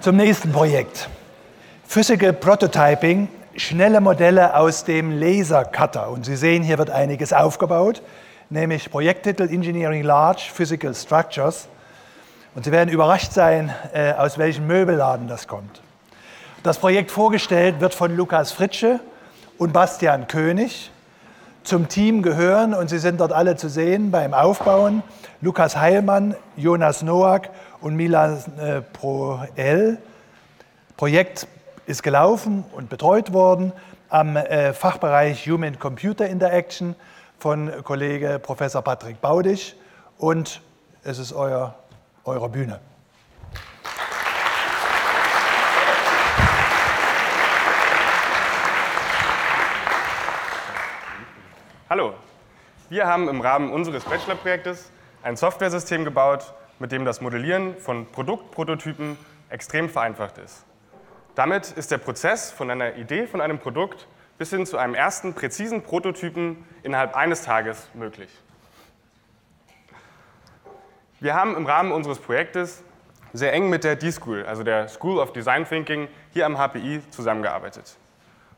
Zum nächsten Projekt. Physical Prototyping, schnelle Modelle aus dem Lasercutter. Und Sie sehen, hier wird einiges aufgebaut, nämlich Projekttitel Engineering Large Physical Structures. Und Sie werden überrascht sein, äh, aus welchem Möbelladen das kommt. Das Projekt vorgestellt wird von Lukas Fritsche und Bastian König. Zum Team gehören, und Sie sind dort alle zu sehen beim Aufbauen, Lukas Heilmann, Jonas Noack und Milan äh, Proel. Projekt ist gelaufen und betreut worden am äh, Fachbereich Human Computer Interaction von Kollege Professor Patrick Baudisch und es ist euer, eure Bühne. Hallo, wir haben im Rahmen unseres Bachelorprojektes ein Softwaresystem gebaut, mit dem das Modellieren von Produktprototypen extrem vereinfacht ist. Damit ist der Prozess von einer Idee von einem Produkt bis hin zu einem ersten präzisen Prototypen innerhalb eines Tages möglich. Wir haben im Rahmen unseres Projektes sehr eng mit der D-School, also der School of Design Thinking, hier am HPI zusammengearbeitet.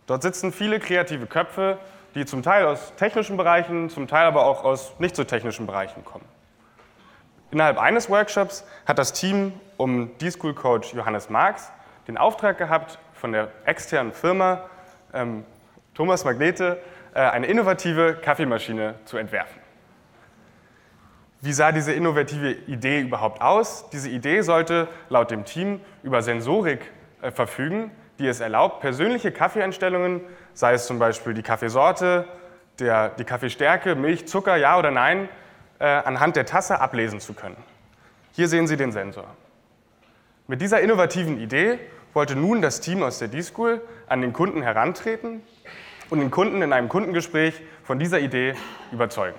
Dort sitzen viele kreative Köpfe, die zum Teil aus technischen Bereichen, zum Teil aber auch aus nicht so technischen Bereichen kommen. Innerhalb eines Workshops hat das Team um D-School-Coach Johannes Marx den Auftrag gehabt, von der externen Firma ähm, Thomas Magnete äh, eine innovative Kaffeemaschine zu entwerfen. Wie sah diese innovative Idee überhaupt aus? Diese Idee sollte laut dem Team über Sensorik äh, verfügen, die es erlaubt, persönliche Kaffeeeinstellungen, sei es zum Beispiel die Kaffeesorte, der, die Kaffeestärke, Milch, Zucker, ja oder nein, äh, anhand der Tasse ablesen zu können. Hier sehen Sie den Sensor. Mit dieser innovativen Idee wollte nun das Team aus der D-School an den Kunden herantreten und den Kunden in einem Kundengespräch von dieser Idee überzeugen.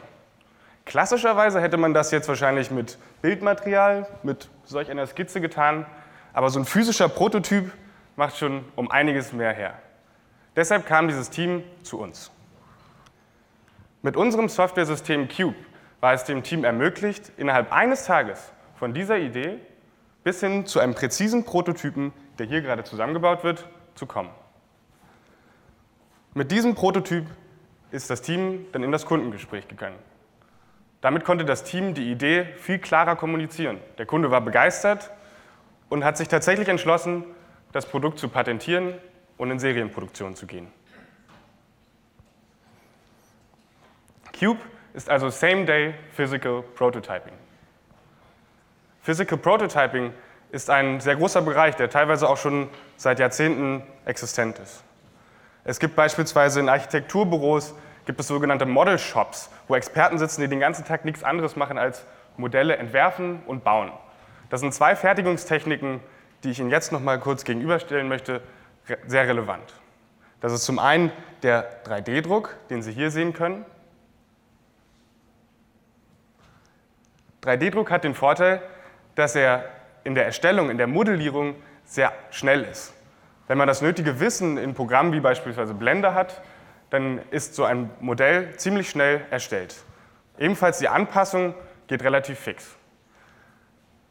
Klassischerweise hätte man das jetzt wahrscheinlich mit Bildmaterial, mit solch einer Skizze getan, aber so ein physischer Prototyp macht schon um einiges mehr her. Deshalb kam dieses Team zu uns. Mit unserem Softwaresystem Cube war es dem Team ermöglicht, innerhalb eines Tages von dieser Idee bis hin zu einem präzisen Prototypen, der hier gerade zusammengebaut wird, zu kommen. Mit diesem Prototyp ist das Team dann in das Kundengespräch gegangen. Damit konnte das Team die Idee viel klarer kommunizieren. Der Kunde war begeistert und hat sich tatsächlich entschlossen, das Produkt zu patentieren und in Serienproduktion zu gehen. Cube ist also Same-Day Physical Prototyping. Physical Prototyping ist ein sehr großer Bereich, der teilweise auch schon seit Jahrzehnten existent ist. Es gibt beispielsweise in Architekturbüros gibt es sogenannte Model Shops, wo Experten sitzen, die den ganzen Tag nichts anderes machen als Modelle entwerfen und bauen. Das sind zwei Fertigungstechniken, die ich Ihnen jetzt noch mal kurz gegenüberstellen möchte, sehr relevant. Das ist zum einen der 3D-Druck, den Sie hier sehen können. 3D-Druck hat den Vorteil, dass er in der Erstellung, in der Modellierung sehr schnell ist. Wenn man das nötige Wissen in Programmen wie beispielsweise Blender hat, dann ist so ein Modell ziemlich schnell erstellt. Ebenfalls die Anpassung geht relativ fix.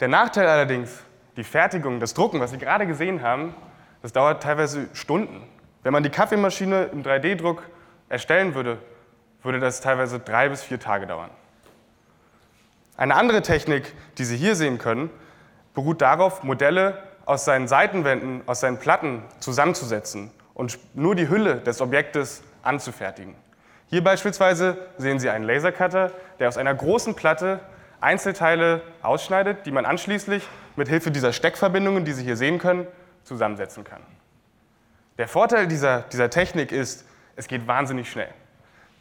Der Nachteil allerdings die Fertigung, das Drucken, was Sie gerade gesehen haben, das dauert teilweise Stunden. Wenn man die Kaffeemaschine im 3D-Druck erstellen würde, würde das teilweise drei bis vier Tage dauern. Eine andere Technik, die Sie hier sehen können, beruht darauf, Modelle aus seinen Seitenwänden, aus seinen Platten zusammenzusetzen und nur die Hülle des Objektes anzufertigen. Hier beispielsweise sehen Sie einen Lasercutter, der aus einer großen Platte Einzelteile ausschneidet, die man anschließend mit Hilfe dieser Steckverbindungen, die Sie hier sehen können, zusammensetzen kann. Der Vorteil dieser, dieser Technik ist, es geht wahnsinnig schnell.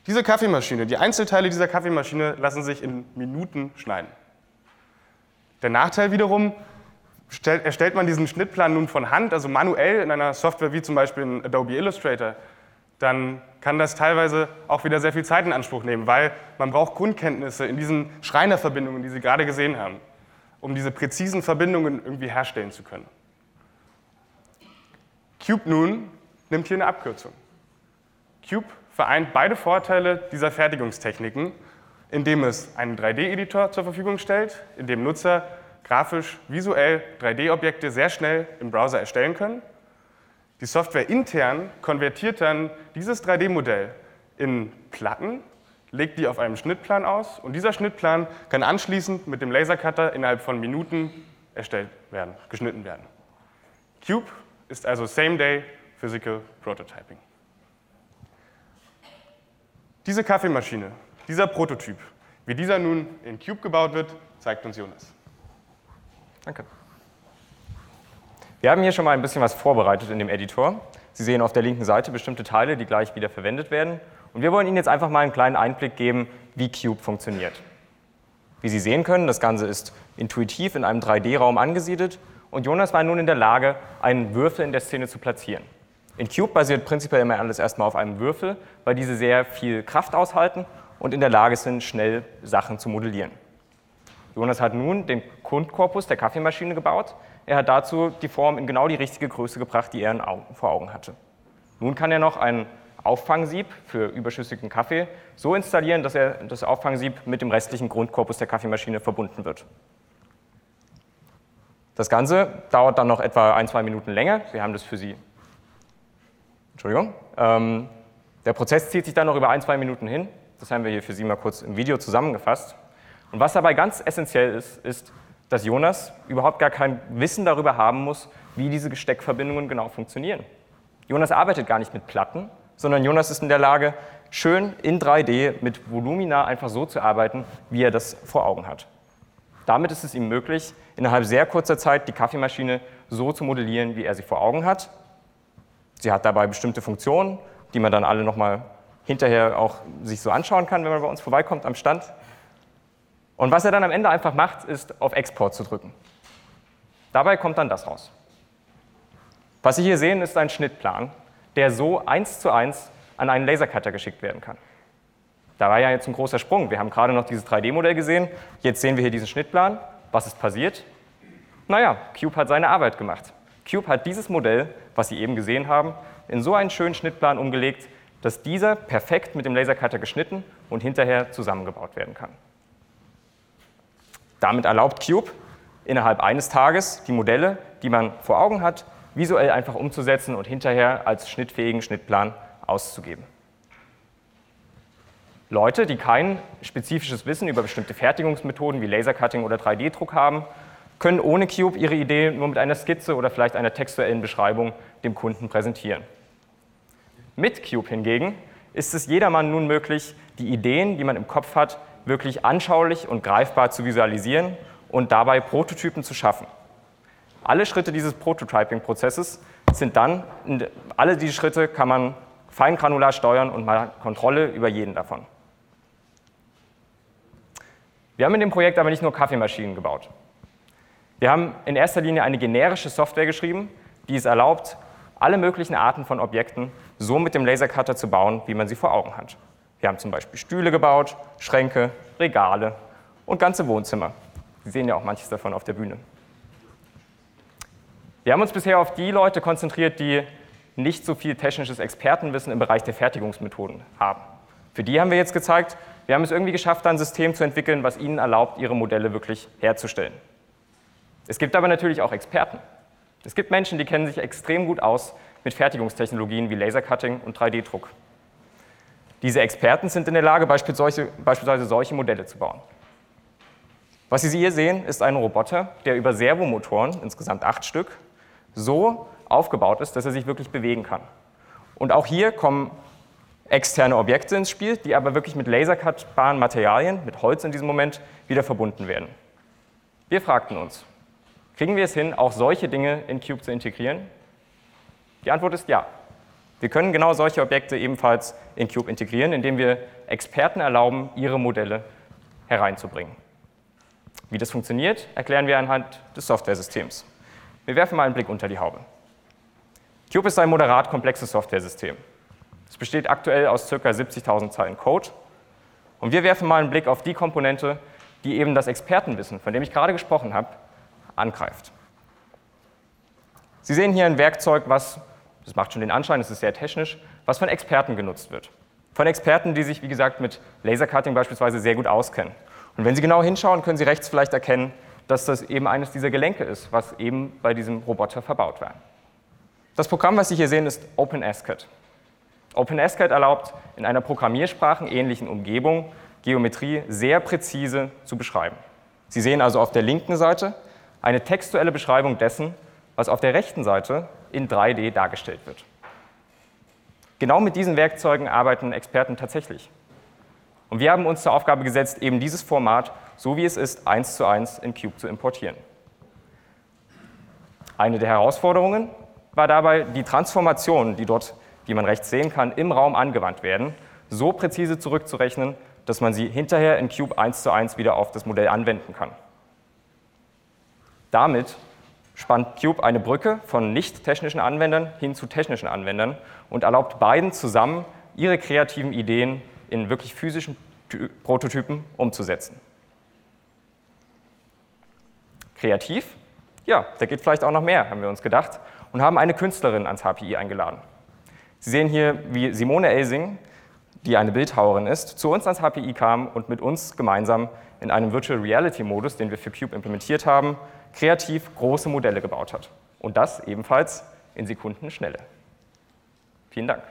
Diese Kaffeemaschine, die Einzelteile dieser Kaffeemaschine lassen sich in Minuten schneiden. Der Nachteil wiederum, stellt, erstellt man diesen Schnittplan nun von Hand, also manuell in einer Software wie zum Beispiel in Adobe Illustrator, dann kann das teilweise auch wieder sehr viel Zeit in Anspruch nehmen, weil man braucht Grundkenntnisse in diesen Schreinerverbindungen, die Sie gerade gesehen haben, um diese präzisen Verbindungen irgendwie herstellen zu können. Cube nun nimmt hier eine Abkürzung. Cube vereint beide Vorteile dieser Fertigungstechniken, indem es einen 3D-Editor zur Verfügung stellt, in dem Nutzer grafisch, visuell 3D-Objekte sehr schnell im Browser erstellen können. Die Software intern konvertiert dann dieses 3D-Modell in Platten, legt die auf einem Schnittplan aus und dieser Schnittplan kann anschließend mit dem Lasercutter innerhalb von Minuten erstellt werden, geschnitten werden. Cube ist also Same-Day Physical Prototyping. Diese Kaffeemaschine, dieser Prototyp, wie dieser nun in Cube gebaut wird, zeigt uns Jonas. Danke. Wir haben hier schon mal ein bisschen was vorbereitet in dem Editor. Sie sehen auf der linken Seite bestimmte Teile, die gleich wieder verwendet werden. Und wir wollen Ihnen jetzt einfach mal einen kleinen Einblick geben, wie Cube funktioniert. Wie Sie sehen können, das Ganze ist intuitiv in einem 3D-Raum angesiedelt und Jonas war nun in der Lage, einen Würfel in der Szene zu platzieren. In Cube basiert prinzipiell immer alles erstmal auf einem Würfel, weil diese sehr viel Kraft aushalten und in der Lage sind, schnell Sachen zu modellieren. Jonas hat nun den Grundkorpus der Kaffeemaschine gebaut. Er hat dazu die Form in genau die richtige Größe gebracht, die er vor Augen hatte. Nun kann er noch ein Auffangsieb für überschüssigen Kaffee so installieren, dass er das Auffangsieb mit dem restlichen Grundkorpus der Kaffeemaschine verbunden wird. Das Ganze dauert dann noch etwa ein, zwei Minuten länger. Wir haben das für Sie. Entschuldigung. Ähm, der Prozess zieht sich dann noch über ein, zwei Minuten hin. Das haben wir hier für Sie mal kurz im Video zusammengefasst. Und was dabei ganz essentiell ist, ist, dass Jonas überhaupt gar kein Wissen darüber haben muss, wie diese Gesteckverbindungen genau funktionieren. Jonas arbeitet gar nicht mit Platten, sondern Jonas ist in der Lage, schön in 3D mit Volumina einfach so zu arbeiten, wie er das vor Augen hat. Damit ist es ihm möglich, innerhalb sehr kurzer Zeit die Kaffeemaschine so zu modellieren, wie er sie vor Augen hat. Sie hat dabei bestimmte Funktionen, die man dann alle nochmal hinterher auch sich so anschauen kann, wenn man bei uns vorbeikommt am Stand. Und was er dann am Ende einfach macht, ist auf Export zu drücken. Dabei kommt dann das raus. Was Sie hier sehen, ist ein Schnittplan, der so eins zu eins an einen Lasercutter geschickt werden kann. Da war ja jetzt ein großer Sprung. Wir haben gerade noch dieses 3D-Modell gesehen. Jetzt sehen wir hier diesen Schnittplan. Was ist passiert? Naja, Cube hat seine Arbeit gemacht. Cube hat dieses Modell, was Sie eben gesehen haben, in so einen schönen Schnittplan umgelegt, dass dieser perfekt mit dem Lasercutter geschnitten und hinterher zusammengebaut werden kann. Damit erlaubt Cube innerhalb eines Tages die Modelle, die man vor Augen hat, visuell einfach umzusetzen und hinterher als schnittfähigen Schnittplan auszugeben. Leute, die kein spezifisches Wissen über bestimmte Fertigungsmethoden wie Lasercutting oder 3D-Druck haben, können ohne Cube ihre Idee nur mit einer Skizze oder vielleicht einer textuellen Beschreibung dem Kunden präsentieren. Mit Cube hingegen ist es jedermann nun möglich, die Ideen, die man im Kopf hat, wirklich anschaulich und greifbar zu visualisieren und dabei Prototypen zu schaffen. Alle Schritte dieses Prototyping-Prozesses sind dann, alle diese Schritte kann man feingranular steuern und mal Kontrolle über jeden davon. Wir haben in dem Projekt aber nicht nur Kaffeemaschinen gebaut. Wir haben in erster Linie eine generische Software geschrieben, die es erlaubt, alle möglichen Arten von Objekten so mit dem Lasercutter zu bauen, wie man sie vor Augen hat. Wir haben zum Beispiel Stühle gebaut, Schränke, Regale und ganze Wohnzimmer. Sie sehen ja auch manches davon auf der Bühne. Wir haben uns bisher auf die Leute konzentriert, die nicht so viel technisches Expertenwissen im Bereich der Fertigungsmethoden haben. Für die haben wir jetzt gezeigt, wir haben es irgendwie geschafft, ein System zu entwickeln, was ihnen erlaubt, ihre Modelle wirklich herzustellen. Es gibt aber natürlich auch Experten. Es gibt Menschen, die kennen sich extrem gut aus mit Fertigungstechnologien wie Lasercutting und 3D-Druck. Diese Experten sind in der Lage, beispielsweise solche Modelle zu bauen. Was Sie hier sehen, ist ein Roboter, der über Servomotoren, insgesamt acht Stück, so aufgebaut ist, dass er sich wirklich bewegen kann. Und auch hier kommen externe Objekte ins Spiel, die aber wirklich mit lasercutbaren Materialien, mit Holz in diesem Moment, wieder verbunden werden. Wir fragten uns, kriegen wir es hin, auch solche Dinge in Cube zu integrieren? Die Antwort ist ja. Wir können genau solche Objekte ebenfalls in Cube integrieren, indem wir Experten erlauben, ihre Modelle hereinzubringen. Wie das funktioniert, erklären wir anhand des Softwaresystems. Wir werfen mal einen Blick unter die Haube. Cube ist ein moderat komplexes Softwaresystem. Es besteht aktuell aus ca. 70.000 Zeilen Code. Und wir werfen mal einen Blick auf die Komponente, die eben das Expertenwissen, von dem ich gerade gesprochen habe, angreift. Sie sehen hier ein Werkzeug, was, das macht schon den Anschein, es ist sehr technisch, was von Experten genutzt wird. Von Experten, die sich, wie gesagt, mit Lasercutting beispielsweise sehr gut auskennen. Und wenn Sie genau hinschauen, können Sie rechts vielleicht erkennen, dass das eben eines dieser Gelenke ist, was eben bei diesem Roboter verbaut war. Das Programm, was Sie hier sehen, ist OpenSCAD. OpenSCAD erlaubt in einer programmiersprachenähnlichen Umgebung Geometrie sehr präzise zu beschreiben. Sie sehen also auf der linken Seite eine textuelle Beschreibung dessen, was auf der rechten Seite in 3D dargestellt wird. Genau mit diesen Werkzeugen arbeiten Experten tatsächlich. Und wir haben uns zur Aufgabe gesetzt, eben dieses Format, so wie es ist, eins zu eins in Cube zu importieren. Eine der Herausforderungen war dabei, die Transformationen, die dort, wie man rechts sehen kann, im Raum angewandt werden, so präzise zurückzurechnen, dass man sie hinterher in Cube eins zu eins wieder auf das Modell anwenden kann. Damit spannt Cube eine Brücke von nicht technischen Anwendern hin zu technischen Anwendern und erlaubt beiden zusammen, ihre kreativen Ideen in wirklich physischen Prototypen umzusetzen. Kreativ? Ja, da geht vielleicht auch noch mehr, haben wir uns gedacht, und haben eine Künstlerin ans HPI eingeladen. Sie sehen hier, wie Simone Elsing, die eine Bildhauerin ist, zu uns ans HPI kam und mit uns gemeinsam in einem Virtual Reality Modus, den wir für Cube implementiert haben, kreativ große Modelle gebaut hat. Und das ebenfalls in Sekundenschnelle. Vielen Dank.